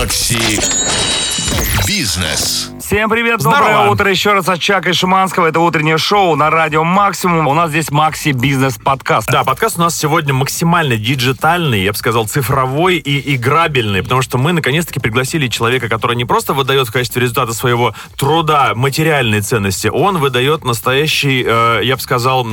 Макси Бизнес. Всем привет, Здорово. доброе утро еще раз от Чака и Шиманского. Это утреннее шоу на радио Максимум. У нас здесь Макси Бизнес подкаст. Да, подкаст у нас сегодня максимально диджитальный, я бы сказал, цифровой и играбельный, потому что мы наконец-таки пригласили человека, который не просто выдает в качестве результата своего труда материальные ценности, он выдает настоящий, э, я бы сказал,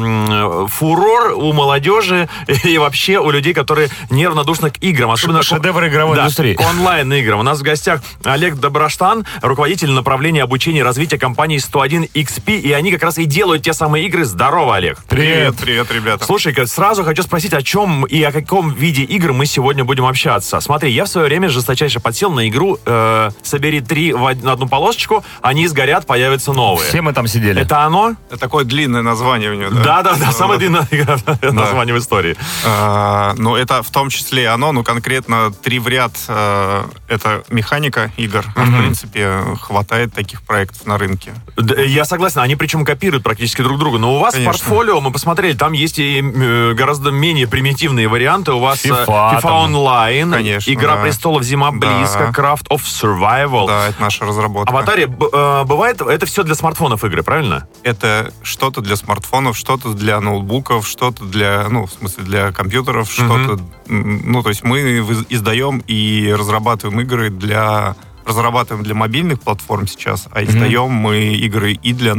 фурор у молодежи и вообще у людей, которые неравнодушны к играм. Особенно Шедевр игровой да, индустрии. к онлайн-играм. У нас в гостях Олег Доброштан, руководитель направления обучения и развития компании 101 XP, и они как раз и делают те самые игры. Здорово, Олег. Привет. привет, ребята. Слушай-ка, сразу хочу спросить, о чем и о каком виде игр мы сегодня будем общаться. Смотри, я в свое время жесточайше подсел на игру э, «Собери три в од- на одну полосочку, они сгорят, появятся новые». Все мы там сидели. Это оно? Это такое длинное название у него, да? Да-да-да, самое длинное название в истории. А, ну, это в том числе и оно, ну, конкретно три в ряд э, это механика игр. В принципе, хватает таких проектов на рынке. Да, Я согласен, они причем копируют практически друг друга. Но у вас Конечно. портфолио, мы посмотрели, там есть и э, гораздо менее примитивные варианты. У вас э, FIFA FIFA там. Online, Конечно, Игра да. престолов, Зима Да. близко, Craft of Survival. Да, это наша разработка. Аватаре, э, бывает, это все для смартфонов игры, правильно? Это что-то для смартфонов, что-то для ноутбуков, что-то для, ну, в смысле, для компьютеров, что-то... м, Ну, то есть мы издаем и разрабатываем игры для... Разрабатываем для мобильных платформ сейчас, а издаем мы игры и для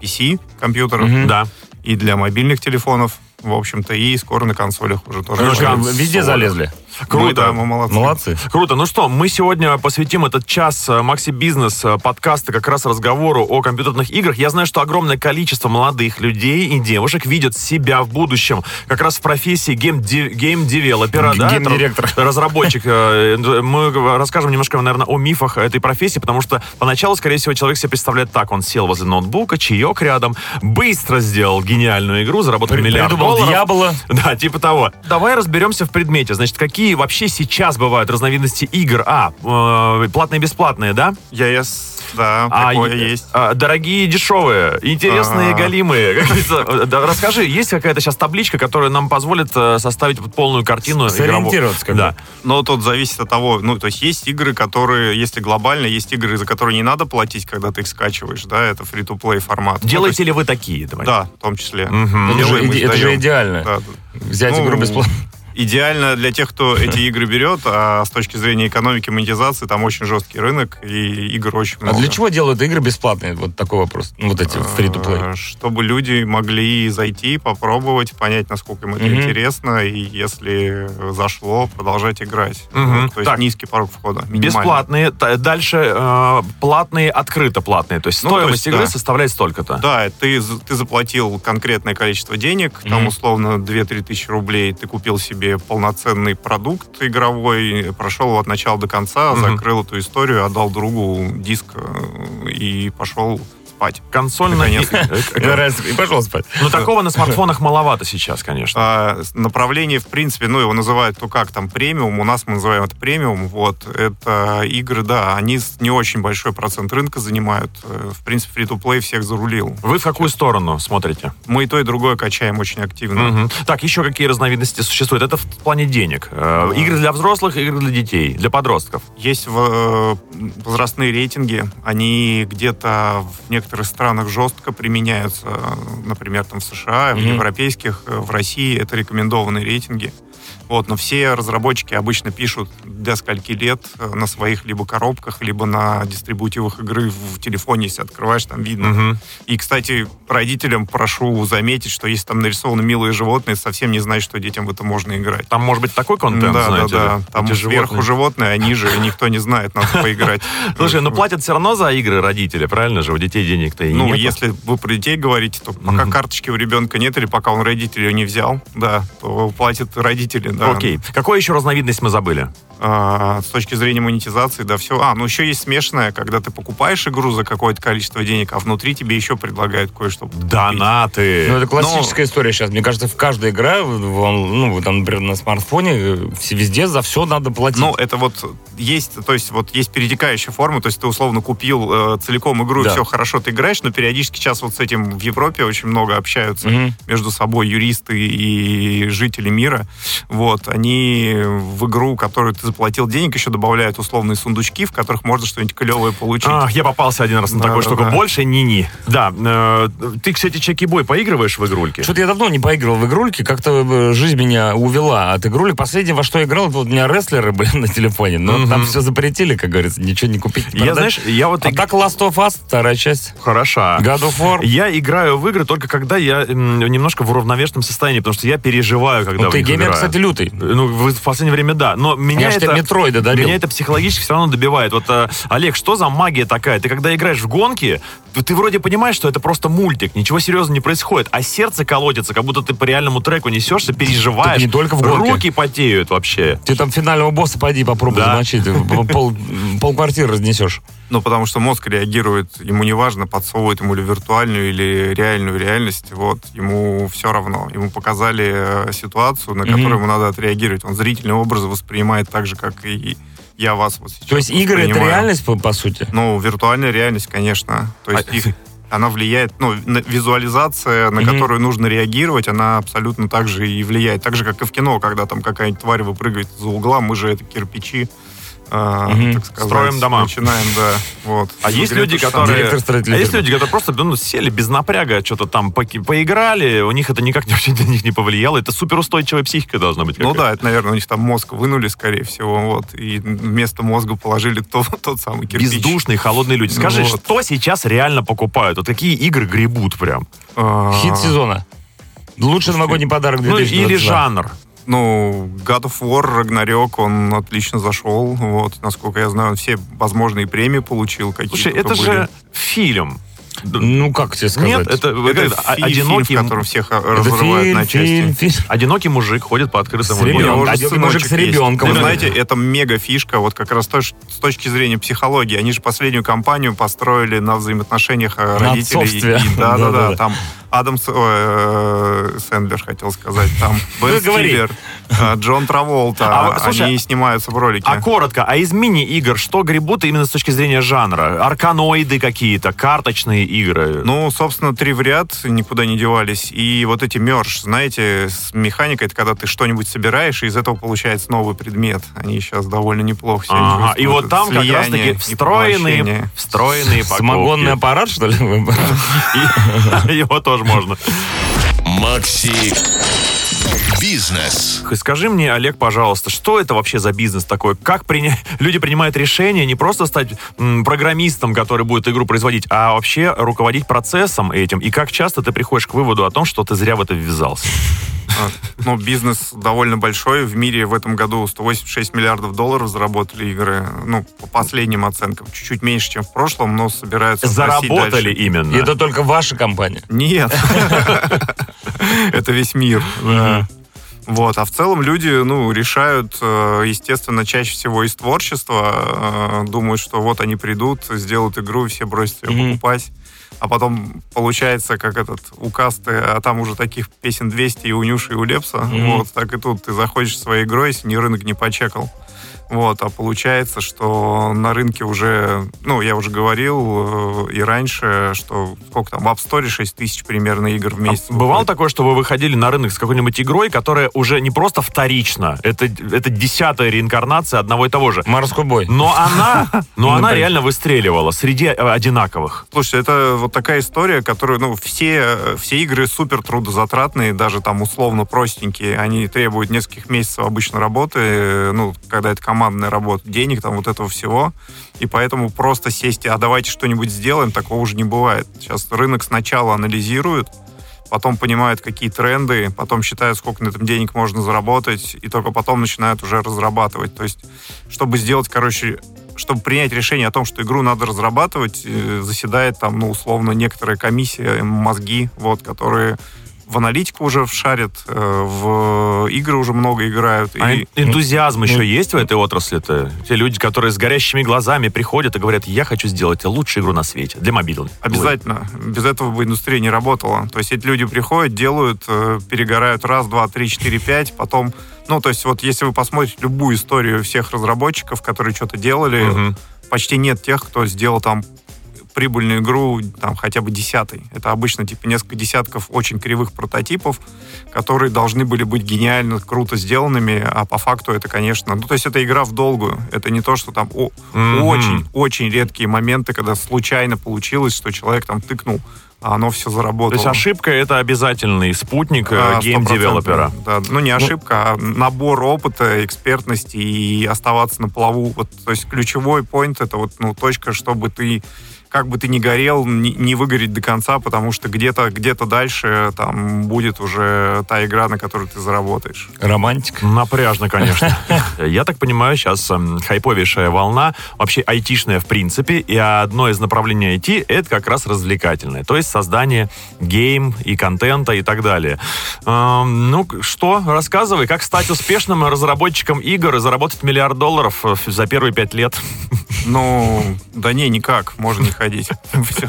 PC компьютеров, Да. и для мобильных телефонов, в общем-то, и скоро на консолях уже тоже. Ну, как, Везде залезли. Мы, Круто. да, мы молодцы. Молодцы. Круто. Ну что, мы сегодня посвятим этот час э, Макси Бизнес э, подкаста как раз разговору о компьютерных играх. Я знаю, что огромное количество молодых людей и девушек видят себя в будущем как раз в профессии game developer а, да? Game director. Разработчик. Э, Мы расскажем немножко, наверное, о мифах этой профессии, потому что поначалу, скорее всего, человек себе представляет так. Он сел возле ноутбука, чаек рядом, быстро сделал гениальную игру, заработал миллиард Придумал долларов. дьявола. Да, типа того. Давай разберемся в предмете. Значит, какие вообще сейчас бывают разновидности игр? А, э, платные и бесплатные, да? ЕС, да, А, такое есть. а, дорогие дешевые, интересные А. э, да, Расскажи, есть какая-то сейчас табличка, которая нам позволит э, составить полную картину? Сориентироваться как. Да. Но тут зависит от того, ну, то есть есть игры, которые, если глобально, есть игры, за которые не надо платить, когда ты их скачиваешь, да, это free-to-play формат. Ну, Делаете то ли вы такие? Давай. Да, в том числе. Мгм. Это же, это же идеально. Да. Взять Ну, игру бесплатно. Идеально для тех, кто эти игры берет, а с точки зрения экономики, монетизации, там очень жесткий рынок, и игр очень А много. для чего делают игры бесплатные? Вот такой вопрос. Ну, Вот эти free-to-play. Э, Чтобы люди могли зайти, попробовать, понять, насколько им это Мгм. интересно, и если зашло, продолжать играть. Вот, то есть Так. низкий порог входа. Бесплатные, дальше э, платные, открыто платные. То есть Ну, то стоимость есть, игры да. составляет столько-то. Да, ты, ты заплатил конкретное количество денег, там Мгм. условно 2-3 тысячи рублей, ты купил себе полноценный продукт игровой, прошел от начала до конца, Мгм. закрыл эту историю, отдал другу диск э, и пошел спать. Консольно... И пошел спать. Ну, такого на смартфонах маловато сейчас, конечно. А, направление, в принципе, ну, его называют, ну, как там, премиум, у нас мы называем это премиум, вот, это игры, да, они не очень большой процент рынка занимают, Э, в принципе, фри-то-плей всех зарулил. Вы в какую сторону смотрите? Мы и то, и другое качаем очень активно. Так, еще какие разновидности существуют? Это в плане денег. Э, Игры для взрослых, игры для детей, для подростков. Есть э, возрастные рейтинги, они где-то в некоторых странах жестко применяются, э, например, там в США, в Мгм. европейских, э, в России это рекомендованные рейтинги. Вот, но все разработчики обычно пишут для скольки лет э, на своих либо коробках, либо на дистрибутивах игры в телефоне, если открываешь, там видно. Мгм. И, кстати, родителям прошу заметить, что если там нарисованы милые животные, совсем не значит, что детям в это можно играть. Там может быть такой контент, да, знаете да, да. ли? Там сверху животные. животные, а ниже никто не знает, надо поиграть. Слушай, ну платят все равно за игры родители, правильно же? У детей денег-то и Ну, нет. если вы про детей говорите, то пока карточки у ребенка нет, или пока он родителей не взял, да, то платят родители, да. Окей. Какую еще разновидность мы забыли? А, с точки зрения монетизации, да, все. А, ну еще есть смешанное, когда ты покупаешь игру за какое-то количество денег, а внутри тебе еще предлагают кое-что. Донаты. Ну, это классическая история сейчас. Мне кажется, в каждой игре, ну, там, например, на смартфоне, э, все- везде за все надо платить. Ну, это вот есть, то есть вот есть перетекающая форма, то есть ты условно купил э, целиком игру, Да. и все хорошо, ты играешь, но периодически сейчас вот с этим в Европе очень много общаются Мгм. между собой юристы и жители мира. Вот, они в игру, которую ты заплатил денег, еще добавляют условные сундучки, в которых можно что-нибудь клевое получить. Ах, я попался один раз на Да, такую да, штуку. да. Больше ни-ни. Да, э, ты, кстати, Чеки-бой поигрываешь в игрульки? Что-то я давно не поигрывал в игрульки, как-то э, жизнь меня увела от игрулек. Последнее, во что я играл, это вот у меня рестлеры были на телефоне, но Мгм. там все запретили, как говорится, ничего не купить. не Я, знаешь, я вот... А иг- так Last of Us, вторая часть, Хороша. God of War. Я играю в игры только когда я немножко в уравновешенном состоянии, потому что я переживаю, когда Ну, ты геймер, играю. кстати, лютый. Ну, в последнее время да. Но меня Я это... Метроида добил. Меня это психологически все равно добивает. Вот, э, Олег, что за магия такая? Ты когда играешь в гонки, ты вроде понимаешь, что это просто мультик, ничего серьезного не происходит, а сердце колотится, как будто ты по реальному треку несешься, переживаешь. Так не только в гонке. Руки потеют вообще. Ты там финального босса пойди попробуй Да. замочить, ты пол, пол квартиры разнесешь. Ну, потому что мозг реагирует, ему не важно, подсовывает ему ли виртуальную или реальную реальность, вот, ему все равно. Ему показали э, ситуацию, на Мгм. которую ему надо отреагировать. Он зрительные образы воспринимает так же, как и я вас вот сейчас То есть игры это реальность, по, по сути? Ну, виртуальная реальность, конечно. То есть А- их- она влияет, ну, визуализация, на Мгм. которую нужно реагировать, она абсолютно так же и влияет. Так же, как и в кино, когда там какая-нибудь тварь выпрыгивает за угла, мы же это кирпичи, Мгм. так сказать, Строим дома. Начинаем, да. Вот. А есть люди, которые... А есть люди, которые просто ну, сели без напряга, что-то там поки- поиграли, у них это никак вообще на них не повлияло. Это суперустойчивая психика должна быть. Ну да, это, наверное, у них там мозг вынули, скорее всего, вот, и вместо мозга положили то- тот самый кирпич. Бездушные, холодные люди. Скажи, Вот. что сейчас реально покупают? Вот какие игры гребут прям? А, Хит сезона. Лучший новогодний подарок Ну, 2022. или жанр. Ну, God of War, Рагнарёк, он отлично зашел. Вот, насколько я знаю, он все возможные премии получил. Какие Слушай, это были. же фильм. Ну, как тебе сказать? Нет, это, Это это фи- одинокий, фильм, в котором всех разрывают фильм, на части. фильм, фильм. одинокий мужик ходит по открытому С ребенком. миру. У него же Один сыночек мужик с есть. ребенком. Вы Да. знаете, это мега фишка, вот как раз точ- с точки зрения психологии. Они же последнюю кампанию построили на взаимоотношениях э, На родителей. отцовстве. И- Да, да, Да-да-да. да. Там Адам э, Сэндлер, хотел сказать. Там Ну, Бен. Стиллер, э, Джон Траволта. А, слушай, Они снимаются в ролике. А коротко, а из мини-игр что гребут именно с точки зрения жанра? Арканоиды какие-то, карточные игры? Ну, собственно, три в ряд никуда не девались. И вот эти мерж, знаете, с механикой, это когда ты что-нибудь собираешь, и из этого получается новый предмет. Они сейчас довольно неплохо себя Ага, чувствуют. и вот там как раз-таки встроенные, встроенные покупки. Самогонный аппарат, что ли? Его тоже можно. Макси Бизнес. Скажи мне, Олег, пожалуйста, что это вообще за бизнес такой? Как приня... люди принимают решение не просто стать м, программистом, который будет игру производить, а вообще руководить процессом этим? И как часто ты приходишь к выводу о том, что ты зря в это ввязался? А, Ну, бизнес довольно большой. В мире в этом году 186 миллиардов долларов заработали игры. Ну, по последним оценкам. Чуть-чуть меньше, чем в прошлом, но собираются Заработали именно. И это только ваша компания. Нет. Это весь мир. Вот, а в целом люди, ну, решают, э, естественно, чаще всего из творчества, э, думают, что вот они придут, сделают игру, и все бросят ее Мгм. покупать. А потом получается, как этот указ, ты, а там уже таких песен 200 и у Нюши, и у Лепса. Мгм. Вот, так и тут ты заходишь своей игрой, если ни рынок не почекал. Вот, а получается, что на рынке уже, ну, я уже говорил э, и раньше, что сколько там, в App Store 6 тысяч примерно игр в месяц. А Бывало такое, что вы выходили на рынок с какой-нибудь игрой, которая уже не просто вторична, это, это десятая реинкарнация одного и того же. Морской бой. Но она, но она реально выстреливала среди э, одинаковых. Слушайте, это вот такая история, которую, ну, все, все игры супер трудозатратные, даже там условно простенькие, они требуют нескольких месяцев обычно работы, э, ну, когда это командная работа, денег, там вот этого всего, и поэтому просто сесть, а давайте что-нибудь сделаем, такого уже не бывает. Сейчас рынок сначала анализирует, потом понимают, какие тренды, потом считают, сколько на этом денег можно заработать, и только потом начинают уже разрабатывать. То есть, чтобы сделать, короче, чтобы принять решение о том, что игру надо разрабатывать, э, заседает там, ну, условно, некоторая комиссия, мозги, вот, которые в аналитику уже шарят, э, в игры уже много играют. А и- эн- энтузиазм ну, еще есть в этой отрасли-то? Те люди, которые с горящими глазами приходят и говорят, я хочу сделать лучшую игру на свете для мобильной. Обязательно. Без этого бы индустрия не работала. То есть эти люди приходят, делают, э, перегорают раз, два, три, четыре, пять, потом... Ну, то есть вот если вы посмотрите любую историю всех разработчиков, которые что-то делали, Мгм. почти нет тех, кто сделал там прибыльную игру там хотя бы десятой. Это обычно типа несколько десятков очень кривых прототипов, которые должны были быть гениально, круто сделанными, а по факту это, конечно, ну то есть это игра в долгую. Это не то, что там о, Мгм. очень, очень редкие моменты, когда случайно получилось, что человек там тыкнул, а оно все То заработало. есть ошибка — это обязательный спутник А, э, game developer а. 100%, Да, ну не ошибка, а набор опыта, экспертности и оставаться на плаву. Вот, то есть ключевой point это вот ну точка, чтобы ты как бы ты ни горел, не, не выгореть до конца, потому что где-то где дальше там будет уже та игра, на которую ты заработаешь. Романтик. Напряжно, конечно. Я так понимаю, сейчас эм, хайповейшая волна, вообще айтишная в принципе, и одно из направлений IT — это как раз развлекательное, то есть создание гейм и контента и так далее. Эм, Ну, что? Рассказывай, как стать успешным разработчиком игр и заработать миллиард долларов э, за первые пять лет? Ну, да не, никак, можно не ходить. Все,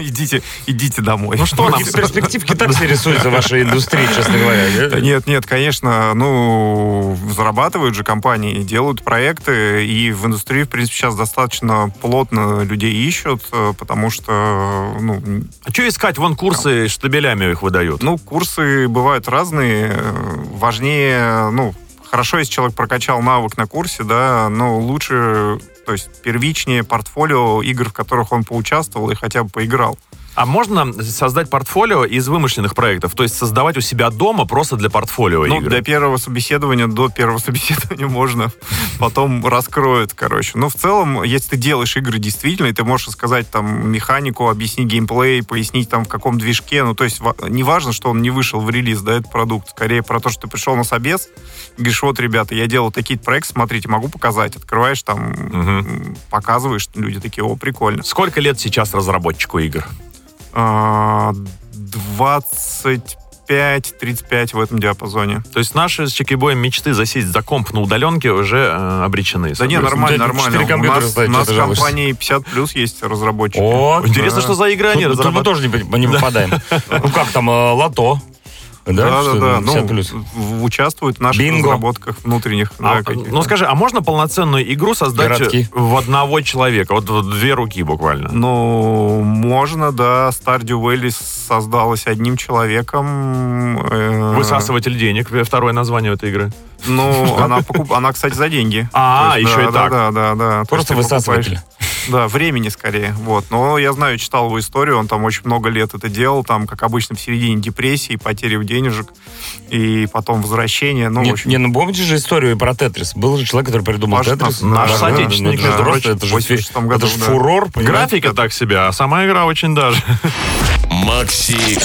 идите, идите домой. Ну что нам? Перспективки так все рисуются в вашей индустрии, честно говоря. Нет, нет, конечно, ну, зарабатывают же компании, делают проекты, и в индустрии, в принципе, сейчас достаточно плотно людей ищут, э, потому что, ну, А что искать? Вон курсы штабелями их выдают. ну, курсы бывают разные. э, Важнее, ну, хорошо, если человек прокачал навык на курсе, да, но лучше, то есть первичнее портфолио игр, в которых он поучаствовал и хотя бы поиграл. А можно создать портфолио из вымышленных проектов? То есть создавать у себя дома просто для портфолио Ну, игры? для первого собеседования, до первого собеседования можно, потом раскроют, короче. Но в целом, если ты делаешь игры действительно, и ты можешь сказать там механику, объяснить геймплей, пояснить там в каком движке, ну, то есть не важно, что он не вышел в релиз, да, этот продукт, скорее про то, что ты пришел на собес, говоришь, вот, ребята, я делал такие проекты, смотрите, могу показать, открываешь там, м, показываешь, люди такие, о, прикольно. Сколько лет сейчас разработчику игр? А, 25-35 в этом диапазоне. То есть наши с Чекибоем мечты засесть за комп на удаленке уже э, обречены. Да не, нормально, нормально. У нас, у нас компании 50 плюс есть разработчики. О, Интересно, что за игры они Тут, тут мы разрабатывают. тоже не, не попадаем. Ну как там, э, лото? Да, Да, да, что, да. 50 Ну, плюс. в- участвуют в наших Бинго. разработках внутренних. А, да, каких-то. ну скажи, а можно полноценную игру создать Городки. в одного человека? Вот, вот две руки буквально. Ну, можно, да. Stardew Valley создалась одним человеком. э, Высасыватель денег, второе название этой игры. Ну, она, покуп... она, кстати, за деньги. А, есть, еще да, и так. Да, да, да. да. То Просто есть ты покупаешь- высасыватель. Да, времени скорее. Вот. Но я знаю, читал его историю, он там очень много лет это делал, там, как обычно, в середине депрессии, потери денежек, и потом возвращение. Ну, Не, общем, не, ну помните же историю про Тетрис? Был же человек, который придумал Паша, Тетрис. наш Да, соотечественник, да, между да, прочим, Это же, в 86 году, это же да. фурор, понимаете? Графика так себе, а сама игра очень даже. Макси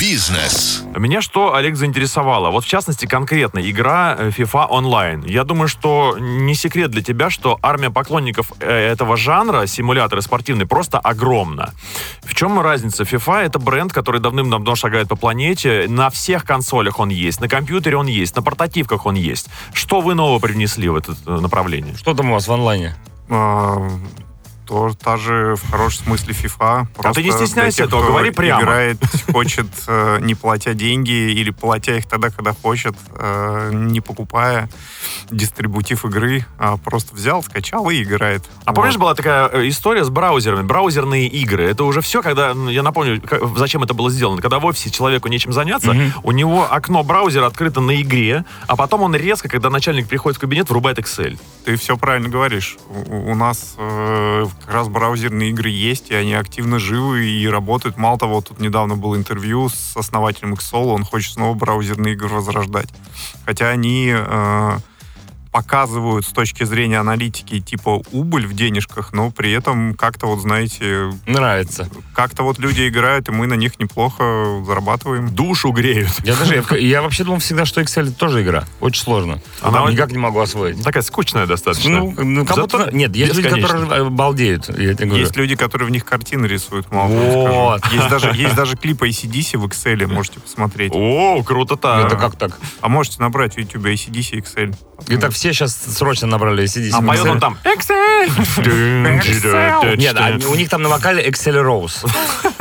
Бизнес. Меня что, Олег, заинтересовало? Вот в частности, конкретно игра э, FIFA Online. Я думаю, что не секрет для тебя, что армия поклонников э, этого жанра, симуляторы спортивные, просто огромна. В чем разница? FIFA — это бренд, который давным-давно шагает по планете. На всех консолях он есть, на компьютере он есть, на портативках он есть. Что вы нового привнесли в это э, направление? Что там у вас в онлайне? То, та же в хорошем смысле FIFA. А ты не Просто стесняйся тех, этого, говори прямо. Играет, хочет, э, не платя деньги или платя их тогда, когда хочет, э, не покупая дистрибутив игры, а просто взял, скачал и играет. А помнишь, Вот. была такая э, история с браузерами, браузерные игры? Это уже все, когда, я напомню, как- зачем это было сделано. Когда в офисе человеку нечем заняться, Мгм. у него окно браузера открыто на игре, а потом он резко, когда начальник приходит в кабинет, врубает Excel. Ты все правильно говоришь. У, у нас э, как раз браузерные игры есть, и они активно живы и работают. Мало того, тут недавно было интервью с основателем Xolo, он хочет снова браузерные игры возрождать. Хотя они э, показывают с точки зрения аналитики типа убыль в денежках, но при этом как-то вот, знаете, Нравится. как-то вот люди играют, и мы на них неплохо зарабатываем. Душу греют. Я даже, я, я вообще думал всегда, что Excel это тоже игра. Очень сложно. Она вот- Никак не могу освоить. Такая скучная достаточно. Ну, ну, как Зато будто- нет, есть люди, которые э, балдеют. Я тебе говорю. Есть люди, которые в них картины рисуют, мало Вот. Есть даже, есть даже клипы ACDC в Excel, можете посмотреть. О, круто-то. Это как так? А можете набрать в YouTube ACDC Excel. Итак, все сейчас срочно набрали ACDC. А поет он там Excel. Нет, а у них там на вокале Excel Rose.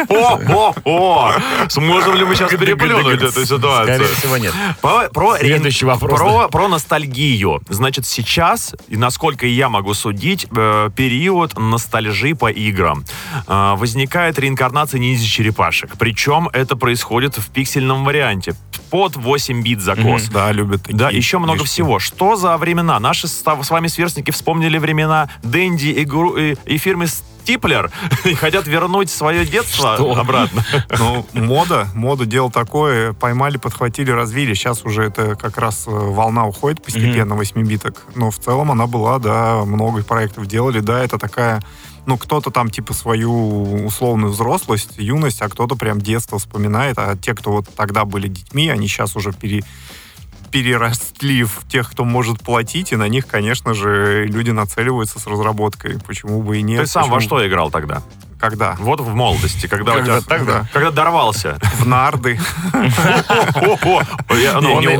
О-о-о! Сможем ли мы сейчас переплюнуть эту ситуацию? Скорее всего, нет. Про, про, Следующий вопрос. Про, про ностальгию. Значит, сейчас, и насколько я могу судить, э, период ностальжи по играм. Э, возникает реинкарнация ниндзя-черепашек. Причем это происходит в пиксельном варианте. Под 8 бит закос. Да, любят такие Да, еще много вещи. всего. Что за времена? Наши с вами сверстники вспомнили времена Дэнди и, гру- и, и фирмы Стиплер и хотят вернуть свое детство Что? обратно. Ну, мода, мода дело такое, поймали, подхватили, развили. Сейчас уже это как раз э, волна уходит постепенно, 8-биток. Но в целом она была, да, много проектов делали, да, это такая ну, кто-то там, типа, свою условную взрослость, юность, а кто-то прям детство вспоминает, а те, кто вот тогда были детьми, они сейчас уже пере, переросли в тех, кто может платить, и на них, конечно же, люди нацеливаются с разработкой. Почему бы и нет? Ты сам во Почему- что играл тогда? Когда? Вот в молодости, когда, у Когда тебя- тогда? когда дорвался. В нарды. Он,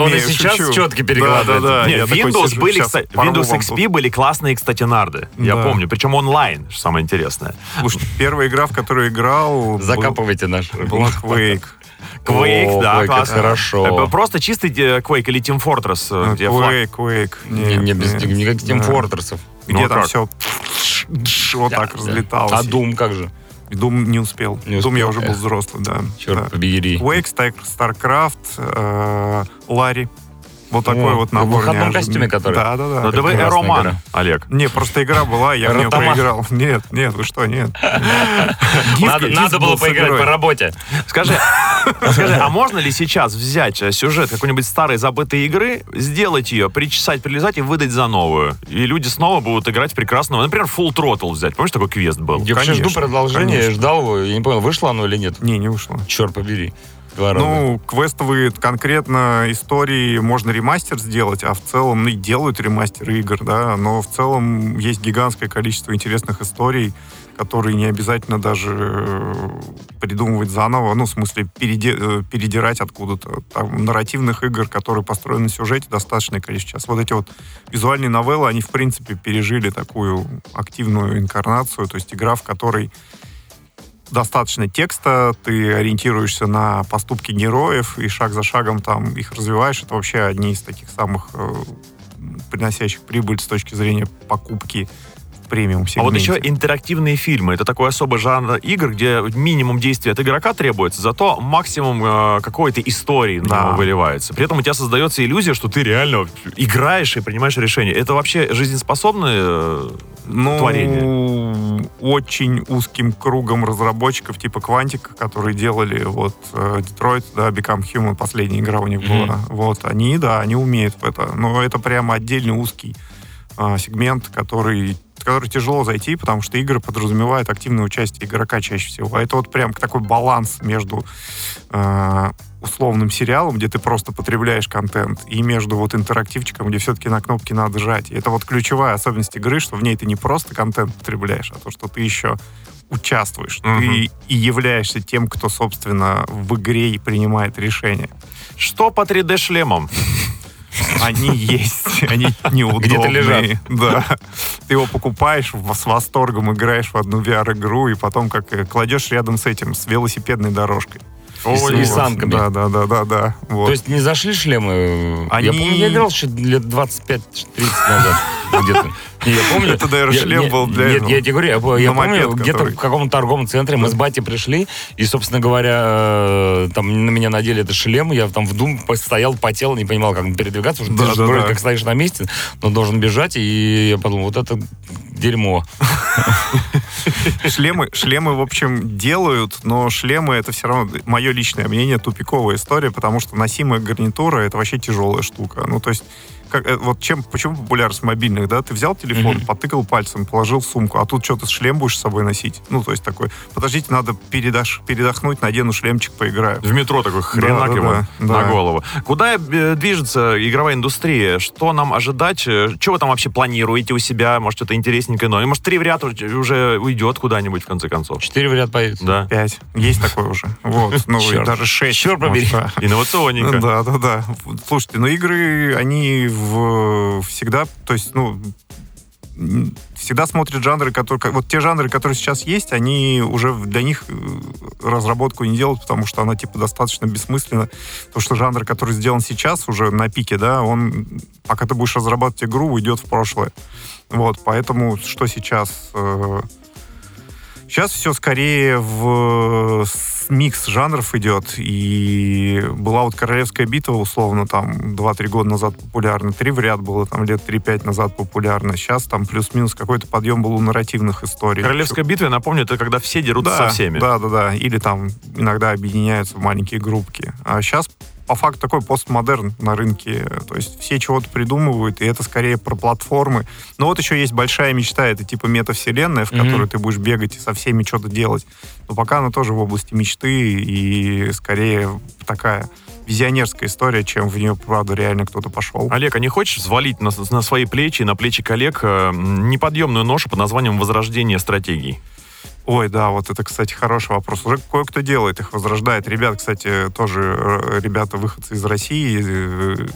и- сейчас Да, перекладывает. Windows были, кстати, Windows XP были классные, кстати, нарды. Я помню. Причем онлайн, что самое интересное. Слушай, первая игра, в которую играл... Закапывайте наш. Black Quake. Quake, О, да, Quake, это классно. хорошо. Это Просто чистый э, Quake или Team Fortress, э, Ну, где флаг. Quake, Quake. Не, Нет, не без нет. никаких Team Да. Fortress'ов. Ну, Где а там как? все вот так Да. разлеталось. А Doom как же? Doom не успел. Не Doom я уже был взрослый, да. Черт Да. побери. Quake, Star- StarCraft, э, Ларри. Вот такой О, вот в набор. выходном неожиданный. костюме, который? Да, да, да. Ну, да вы прекрасная эроман, игра. Олег. Не, просто игра была, я в нее проиграл. Нет, нет, вы что, нет. Надо, было поиграть по работе. Скажи, скажи, а можно ли сейчас взять э, сюжет какой-нибудь старой забытой игры, сделать ее, причесать, прилезать и выдать за новую? И люди снова будут играть в прекрасного. Например, Full Throttle взять. Помнишь, такой квест был? Я вообще жду продолжения, ждал его, я не понял, вышло оно или нет. Не, не вышло. Черт побери. Раза. Ну, квестовые конкретно истории можно ремастер сделать, а в целом, ну, и делают ремастеры игр, да, но в целом есть гигантское количество интересных историй, которые не обязательно даже э, придумывать заново, ну, в смысле, переде- э, передирать откуда-то. Там нарративных игр, которые построены на сюжете, достаточное количество. Сейчас вот эти вот визуальные новеллы, они, в принципе, пережили такую активную инкарнацию, то есть игра, в которой достаточно текста, ты ориентируешься на поступки героев и шаг за шагом там их развиваешь. Это вообще одни из таких самых э, приносящих прибыль с точки зрения покупки в премиум А вот сегменте. еще интерактивные фильмы. Это такой особый жанр игр, где минимум действия от игрока требуется, зато максимум э, какой-то истории на Да. него выливается. При этом у тебя создается иллюзия, что ты реально играешь и принимаешь решения. Это вообще жизнеспособное э, ну, творение? очень узким кругом разработчиков типа Quantic, которые делали вот э, Detroit, да, Become Human, последняя игра у них Мгм. была. Вот, они, да, они умеют в это. Но это прямо отдельный узкий а, сегмент, который который тяжело зайти, потому что игры подразумевают активное участие игрока чаще всего. А это вот прям такой баланс между э, условным сериалом, где ты просто потребляешь контент, и между вот интерактивчиком, где все-таки на кнопки надо жать. И это вот ключевая особенность игры, что в ней ты не просто контент потребляешь, а то, что ты еще участвуешь. Мгм. Ты и являешься тем, кто, собственно, в игре и принимает решения. Что по 3D-шлемам? Они есть, они неудобные. Где-то лежат. Да. Ты его покупаешь, с восторгом играешь в одну VR-игру, и потом как э, кладешь рядом с этим, с велосипедной дорожкой. И с санками. Да, да, да, да, да. Вот. То есть не зашли шлемы? Они- Я помню, я играл еще лет 25-30 назад где-то. Я помню. Это, наверное, шлем был для Нет, я тебе говорю, я, помню, где-то в каком-то торговом центре мы с батей пришли, и, собственно говоря, э, там на меня надели этот шлем, я там в дум стоял, потел, не понимал, как передвигаться, уже ты вроде как стоишь на месте, но должен бежать, и я подумал, вот это дерьмо. Шлемы, шлемы, в общем, делают, но шлемы это все равно, мое личное мнение, тупиковая история, потому что носимая гарнитура это вообще тяжелая штука. Ну, то есть, как, э, вот чем, почему популярность мобильных, да? Ты взял телефон, Мгм. потыкал пальцем, положил в сумку, а тут что-то шлем будешь с собой носить. Ну, то есть такой, подождите, надо передаш, передохнуть, надену шлемчик, поиграю. В метро такой хренак да, ему да, на да. голову. Куда э, движется игровая индустрия? Что нам ожидать? Что вы там вообще планируете у себя? Может, что-то интересненькое новое? Может, три в ряд уже- уйдет куда-нибудь, в конце концов? Четыре в ряд поедет. Да. Пять. Есть такое уже. Вот. Ну, даже шесть. Чёрт побери. да. Инновационненько. Да, да, да. Слушайте, ну игры, они в, всегда, то есть, ну, всегда смотрят жанры, которые... Вот те жанры, которые сейчас есть, они уже для них э, разработку не делают, потому что она, типа, достаточно бессмысленна. Потому что жанр, который сделан сейчас, уже на пике, да, он, пока ты будешь разрабатывать игру, уйдет в прошлое. Вот, поэтому что сейчас? Э, Сейчас все скорее в микс жанров идет. И была вот Королевская битва, условно, там 2-3 года назад популярна. Три в ряд было там лет 3-5 назад популярно. Сейчас там плюс-минус какой-то подъем был у нарративных историй. Королевская битва, я напомню, это когда все дерутся да, со всеми. Да, да, да. Или там иногда объединяются в маленькие группки. А сейчас по факту такой постмодерн на рынке. То есть все чего-то придумывают, и это скорее про платформы. Но вот еще есть большая мечта, это типа метавселенная, в которой ты будешь бегать и со всеми что-то делать. Но пока она тоже в области мечты и скорее такая визионерская история, чем в нее, правда, реально кто-то пошел. Олег, а не хочешь взвалить на, на свои плечи и на плечи коллег э, неподъемную ношу под названием «Возрождение стратегий»? Ой, да, вот это, кстати, хороший вопрос. Уже кое-кто делает их, возрождает. Ребят, кстати, тоже э, ребята, выходцы из России, э,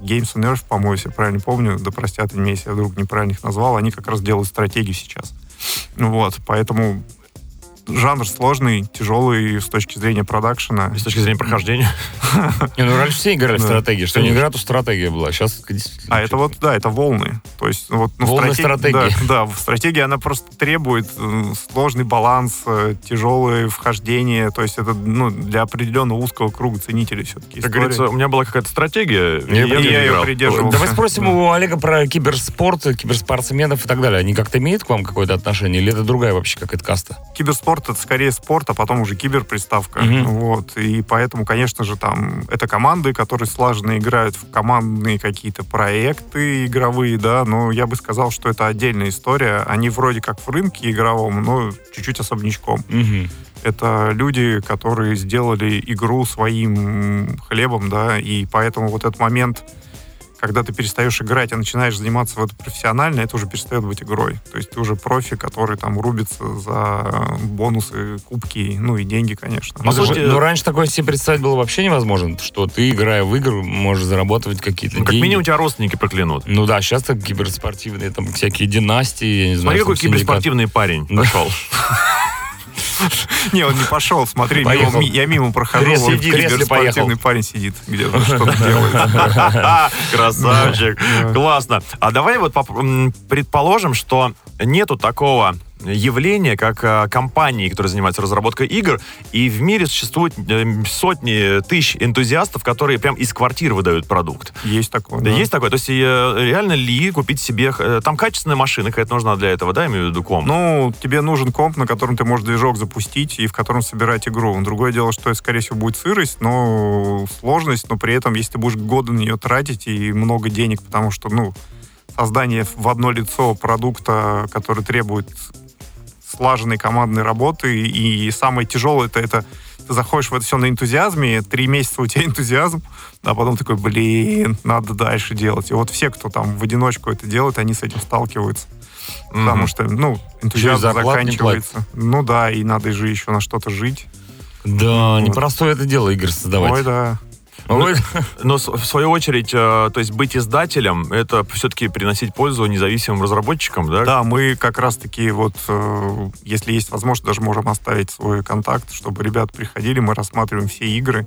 Games on Earth, по-моему, если я правильно помню, да простят меня, если я вдруг неправильно их назвал, они как раз делают стратегию сейчас. Ну Вот, поэтому жанр сложный, тяжелый с точки зрения продакшена. С точки зрения прохождения. Не, ну раньше все играли в стратегии. Что не конечно. игра, то стратегия была. Сейчас А это вот, да, это волны. То есть, вот, ну, Волны стратег- стратегии. Да, в стратегии она просто требует э, сложный баланс, э, тяжелое вхождение. То есть это ну, для определенного узкого круга ценителей все-таки Как говорится, у меня была какая-то стратегия, и Я- я, и играл. придерживался. Давай спросим у Олега про киберспорт, киберспортсменов и так далее. Они как-то имеют к вам какое-то отношение? Или это другая вообще какая-то каста? Киберспорт это скорее спорт, а потом уже киберприставка. Мгм. Вот. И поэтому, конечно же, там это команды, которые слаженно играют в командные какие-то проекты игровые, да, но я бы сказал, что это отдельная история. Они вроде как в рынке игровом, но чуть-чуть особнячком. Мгм. Это люди, которые сделали игру своим хлебом, да, и поэтому вот этот момент, когда ты перестаешь играть, а начинаешь заниматься в это профессионально, это уже перестает быть игрой. То есть ты уже профи, который там рубится за бонусы, кубки, ну и деньги, конечно. По Ну, сути- ну, раньше такое себе представить было вообще невозможно, что ты, играя в игры, можешь зарабатывать какие-то Ну, как деньги. минимум тебя родственники проклянут. Ну да, сейчас так киберспортивные, там всякие династии, я не знаю. Смотри, какой киберспортивный парень Да. пошел. Не, он не пошел, смотри, мимо- я мимо прохожу, Крес- вон сиди, в кресле поехал. парень сидит где-то, что-то делает. Красавчик. Классно. А давай вот предположим, что нету такого явления, как э, компании, которые занимаются разработкой игр, и в мире существует э, сотни тысяч энтузиастов, которые прям из квартир выдают продукт. Есть такое, Да да. есть такое? То есть э, реально ли купить себе... э, Там качественная машина какая-то нужна для этого, да, имею в виду комп? Ну, тебе нужен комп, на котором ты можешь движок запустить и в котором собирать игру. Другое дело, что это, скорее всего, будет сырость, но сложность, но при этом, если ты будешь годы на нее тратить и много денег, потому что, ну, создание в одно лицо продукта, который требует слаженной командной работы, и самое тяжелое это, это ты заходишь в это все на энтузиазме, три месяца у тебя энтузиазм, а потом такой, блин, надо дальше делать. И вот все, кто там в одиночку это делает, они с этим сталкиваются. Потому что, ну, энтузиазм заканчивается. Ну да, и надо же еще на что-то жить. Да, Вот. непростое это дело, игры создавать. Ой, да. Ой, Но с- в свою очередь, э, то есть быть издателем, это все-таки приносить пользу независимым разработчикам, да? Да, мы как раз-таки вот, э, если есть возможность, даже можем оставить свой контакт, чтобы ребята приходили, мы рассматриваем все игры,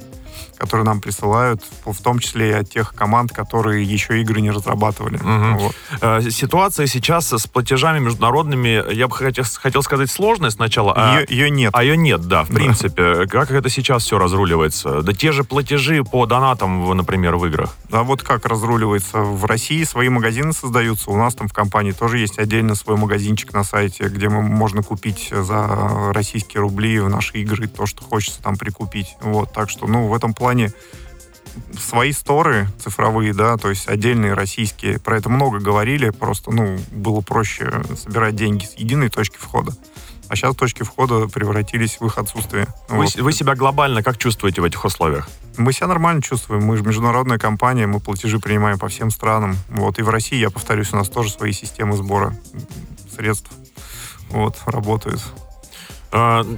которые нам присылают, в том числе и от тех команд, которые еще игры не разрабатывали. Мгм. Вот. Э, Ситуация сейчас с платежами международными, я бы хотел, хотел сказать, сложная сначала, а Ее, ее нет. а ее нет, да, в Да. принципе. Как это сейчас все разруливается? Да те же платежи по донатам, например, в играх. А вот как разруливается? В России свои магазины создаются. У нас там в компании тоже есть отдельно свой магазинчик на сайте, где мы, можно купить за российские рубли в наши игры то, что хочется там прикупить. Вот, так что, ну, в этом плане свои сторы цифровые, да, то есть отдельные российские. Про это много говорили, просто, ну, было проще собирать деньги с единой точки входа. А сейчас точки входа превратились в их отсутствие. Вы, Вот. вы себя глобально как чувствуете в этих условиях? Мы себя нормально чувствуем. Мы же международная компания, мы платежи принимаем по всем странам. Вот. И в России, я повторюсь, у нас тоже свои системы сбора средств вот, работают.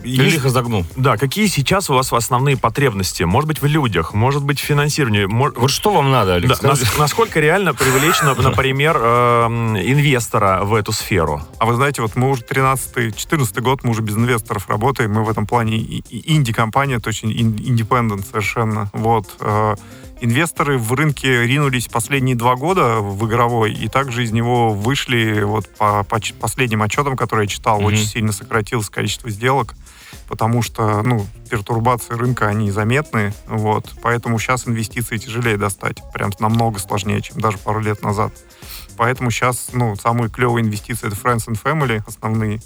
Есть- лихо загнул. Да, какие сейчас у вас основные потребности? Может быть, в людях, может быть, в финансировании. мор- Вот что вам надо, Да, Алекс? нас- насколько реально привлечь, на- например, эм, инвестора в эту сферу? А вы знаете, вот мы уже 13-14 год, мы уже без инвесторов работаем, мы в этом плане инди-компания, то есть ин- индепендент совершенно. Вот. э, Инвесторы в рынке ринулись последние два года в игровой, и также из него вышли, вот по, по последним отчетам, которые я читал, Мгм. очень сильно сократилось количество сделок, потому что, ну, пертурбации рынка, они заметны, вот, поэтому сейчас инвестиции тяжелее достать, прям намного сложнее, чем даже пару лет назад. Поэтому сейчас, ну, самые клевые инвестиции это Friends and Family основные.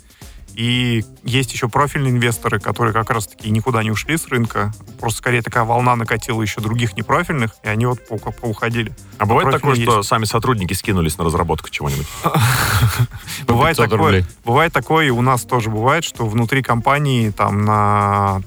И есть еще профильные инвесторы, которые как раз-таки никуда не ушли с рынка. Просто скорее такая волна накатила еще других непрофильных, и они вот по- поуходили. А бывает такое, профильные что есть. сами сотрудники скинулись на разработку чего-нибудь? Бывает 500 такое, бывает такое, и у нас тоже бывает, что внутри компании там на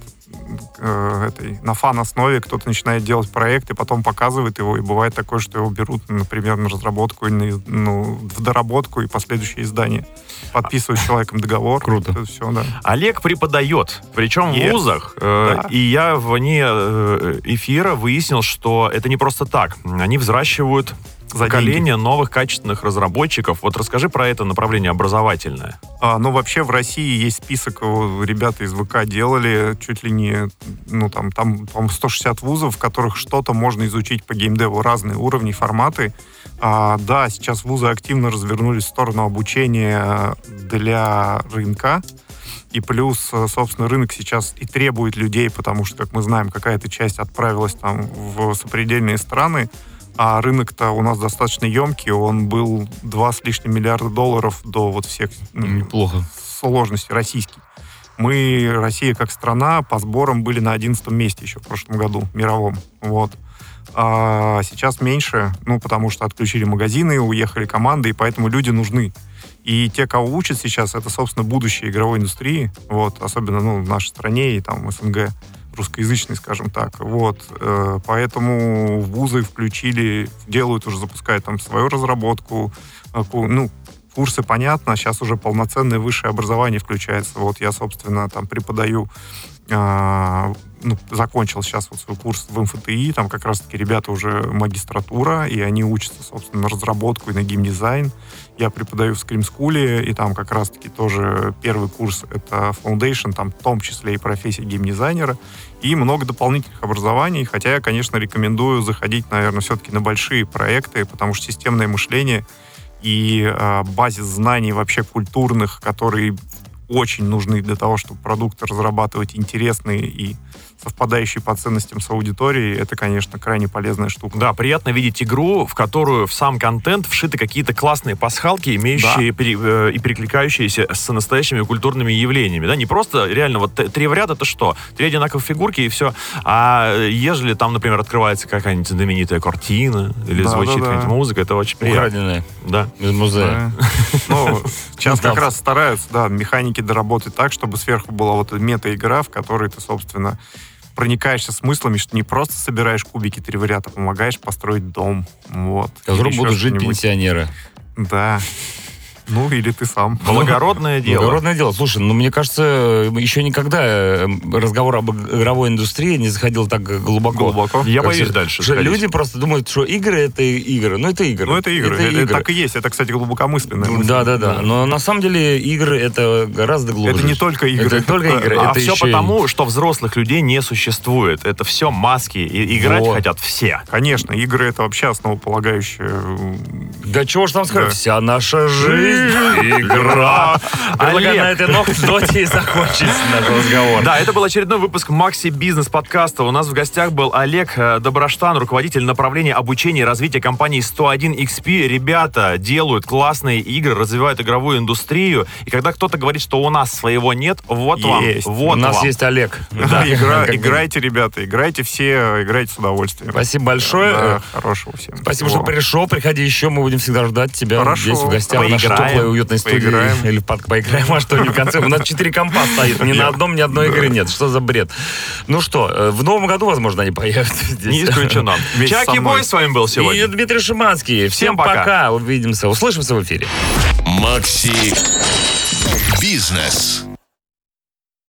э, этой, на фан-основе кто-то начинает делать проект и потом показывает его, и бывает такое, что его берут, например, на разработку на, ну, в доработку и последующее издание. Подписывают с человеком договор. Круто. Это все, да. Олег преподает, причем в Yes. вузах. э, Да. И я вне э, эфира выяснил, что это не просто так. Они взращивают За поколение новых качественных разработчиков. Вот расскажи про это направление образовательное. А, ну, вообще в России есть список, о, ребята из ВК делали чуть ли не, ну, там, там, по-моему, 160 вузов, в которых что-то можно изучить по геймдеву, разные уровни, форматы. А, да, сейчас вузы активно развернулись в сторону обучения для рынка. И плюс, э, собственно, рынок сейчас и требует людей, потому что, как мы знаем, какая-то часть отправилась там в сопредельные страны, а рынок-то у нас достаточно емкий, он был 2 с лишним миллиарда долларов до вот всех м, Неплохо. сложностей российский. Мы, Россия как страна, по сборам были на 11 месте еще в прошлом году, мировом. Вот. А сейчас меньше, ну, потому что отключили магазины, уехали команды, и поэтому люди нужны. И те, кого учат сейчас, это, собственно, будущее игровой индустрии, вот, особенно, ну, в нашей стране и там СНГ, русскоязычный, скажем так. Вот. Э, Поэтому вузы включили, делают уже, запускают там свою разработку, э, ну, курсы, понятно, сейчас уже полноценное высшее образование включается. Вот я, собственно, там преподаю, а, ну, закончил сейчас вот свой курс в МФТИ, там как раз-таки ребята уже магистратура, и они учатся, собственно, на разработку и на геймдизайн. Я преподаю в School, и там как раз-таки тоже первый курс — это Foundation, там в том числе и профессия геймдизайнера, и много дополнительных образований, хотя я, конечно, рекомендую заходить, наверное, все-таки на большие проекты, потому что системное мышление и э, базис знаний вообще культурных, которые очень нужны для того, чтобы продукты разрабатывать интересные и совпадающие по ценностям с аудиторией, это, конечно, крайне полезная штука. Да, приятно видеть игру, в которую в сам контент вшиты какие-то классные пасхалки, имеющие пере- э, и перекликающиеся с настоящими культурными явлениями. Да, не просто реально вот три в ряд это что? Три одинаковые фигурки и все. А ежели там, например, открывается какая-нибудь знаменитая картина или Да, звучит да, да. какая-нибудь музыка, это очень приятно. Украденные Да. из музея. Да. Ну, сейчас Да. как раз стараются, да, механики доработать так, чтобы сверху была вот эта мета-игра, в которой ты, собственно, проникаешься смыслами, что не просто собираешь кубики три в ряд, а помогаешь построить дом. Вот. В котором будут жить пенсионеры. Да. Ну, или ты сам. Благородное дело. Благородное дело. Слушай, ну мне кажется, еще никогда э, разговор об игровой индустрии не заходил так глубоко. Глубоко. Я боюсь дальше сходить. Люди просто думают, что игры это игры. Ну это игры. Ну, это игры. Это, это так и есть. Это, кстати, глубокомысленная мысль. Да, да, да. Но на самом деле игры это гораздо глубже. Это не только игры. Это только игры. А это все потому, что взрослых людей не существует. Это все маски. И играть хотят все. Конечно, игры это вообще основополагающее. м, Да чего ж там сказать? Вся наша жизнь игра. Олег. на этой ноте и закончить наш разговор. Да, это был очередной выпуск Макси Бизнес подкаста. У нас в гостях был Олег э, Доброштан, руководитель направления обучения и развития компании 101 XP. Ребята делают классные игры, развивают игровую индустрию. И когда кто-то говорит, что у нас своего нет, вот вам, Есть. вот У нас вам. есть Олег. Играйте, ребята, играйте все, играйте с удовольствием. Спасибо большое. Да, хорошего всем. Спасибо, всего. что пришел. Приходи еще, мы будем всегда ждать тебя Хорошо. здесь в гостях Поиграем. Теплой, уютной студии. Поиграем. Или в парк поиграем, а что не в конце. У нас четыре компа стоит, ни на одном ни одной игры нет. Что за бред? Ну что, э, в новом году, возможно, они появятся здесь. Не исключено. Чаки. Бой с вами был И сегодня. Дмитрий Шиманский. Всем пока. Увидимся, услышимся в эфире. Макси Бизнес.